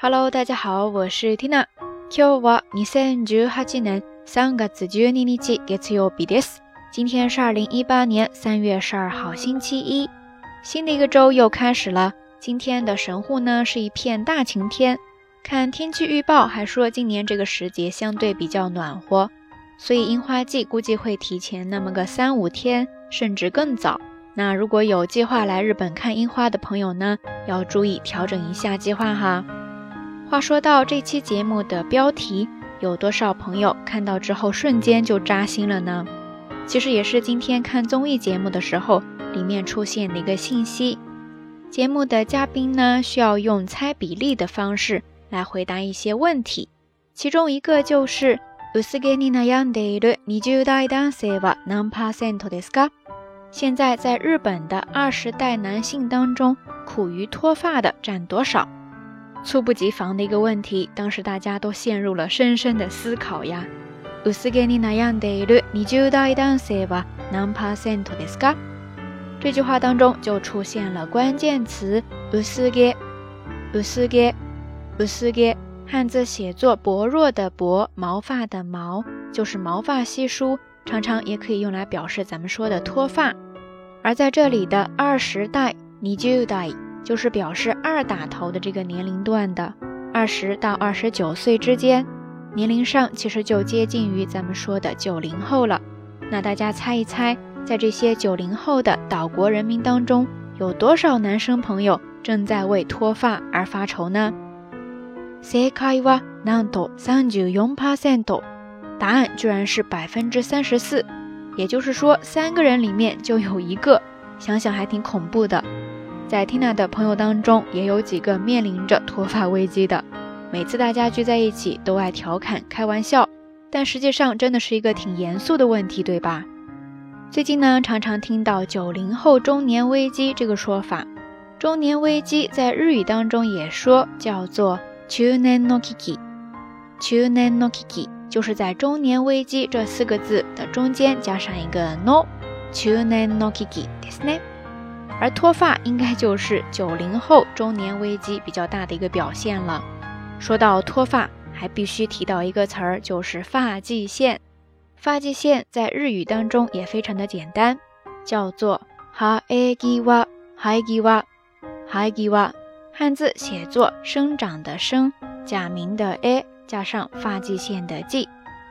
Hello，大家好，我是 Tina。今日は二千十八年三月十二日月曜日です。今天是二零一八年三月十二号星期一，新的一个周又开始了。今天的神户呢是一片大晴天，看天气预报还说今年这个时节相对比较暖和，所以樱花季估计会提前那么个三五天，甚至更早。那如果有计划来日本看樱花的朋友呢，要注意调整一下计划哈。 话说到这期节目的标题，有多少朋友看到之后瞬间就扎心了呢？其实也是今天看综艺节目的时候，里面出现的一个信息。节目的嘉宾呢，需要用猜比例的方式来回答一些问题，其中一个就是。现在在日本的二十代男性当中，苦于脱发的占多少？猝不及防的一个问题，当时大家都陷入了深深的思考呀。这句话当中就出现了关键词“薄げ”，薄げ，薄げ，汉字写作薄弱的薄，毛发的毛，就是毛发稀疏，常常也可以用来表示咱们说的脱发。而在这里的二十代，你就代。 就是表示二打头的这个年龄段的二十到二十九岁之间，年龄上其实就接近于咱们说的九零后了。那大家猜一猜，在这些九零后的岛国人民当中，有多少男生朋友正在为脱发而发愁呢？正解はなんと三十四%，答案居然是百分之三十四，也就是说三个人里面就有一个，想想还挺恐怖的。 在 Tina 的朋友当中，也有几个面临着脱发危机的。每次大家聚在一起，都爱调侃、开玩笑，但实际上真的是一个挺严肃的问题，对吧？最近呢，常常听到“九零后中年危机”这个说法。中年危机在日语当中也说叫做 “chunen no kiki”，“chunen no kiki” 就是在“中年危机”这四个字的中间加上一个 “no”，“chunen no kiki” ですね。 而脱发应该就是九零后中年危机比较大的一个表现了。说到脱发，还必须提到一个词儿，就是发际线。发际线在日语当中也非常的简单，叫做哈えぎわ、はえぎわ、はえぎわ。汉字写作生长的生，假名的 a 加上发际线的 g，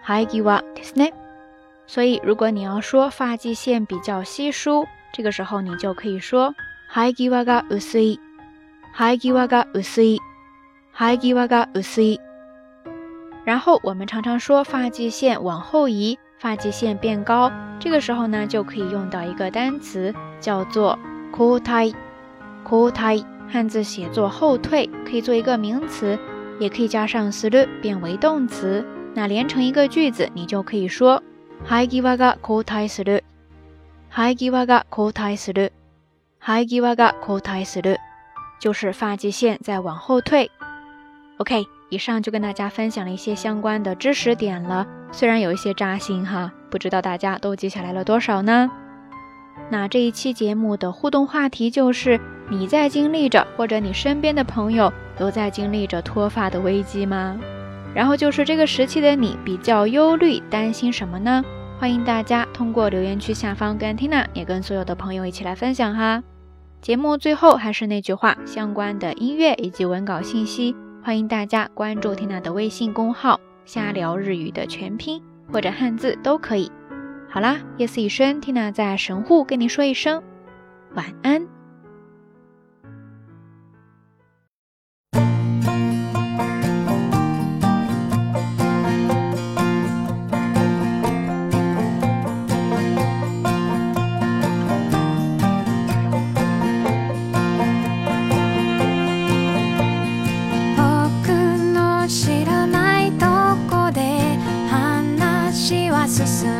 はえぎわですね。所以如果你要说发际线比较稀疏， 这个时候你就可以说生え際が薄い、生え際が薄い、生え際が薄い。然后我们常常说发际线往后移，发际线变高，这个时候呢就可以用到一个单词叫做後退。後退汉字写作后退，可以做一个名词，也可以加上する变为动词。那连成一个句子，你就可以说生え際が後退する。 生え際が後退する，生え際が後退する，就是发际线在往后退。OK，以上就跟大家分享了一些相关的知识点了，虽然有一些扎心哈，不知道大家都记下来了多少呢？那这一期节目的互动话题就是：你在经历着，或者你身边的朋友都在经历着脱发的危机吗？然后就是这个时期的你比较忧虑、担心什么呢？ 欢迎大家通过留言区下方跟 Tina 也跟所有的朋友一起来分享哈。节目最后还是那句话，相关的音乐以及文稿信息，欢迎大家关注 Tina 的微信公号“瞎聊日语”的全拼或者汉字都可以。好啦，夜色已深，Tina 在神户跟你说一声晚安。sensação.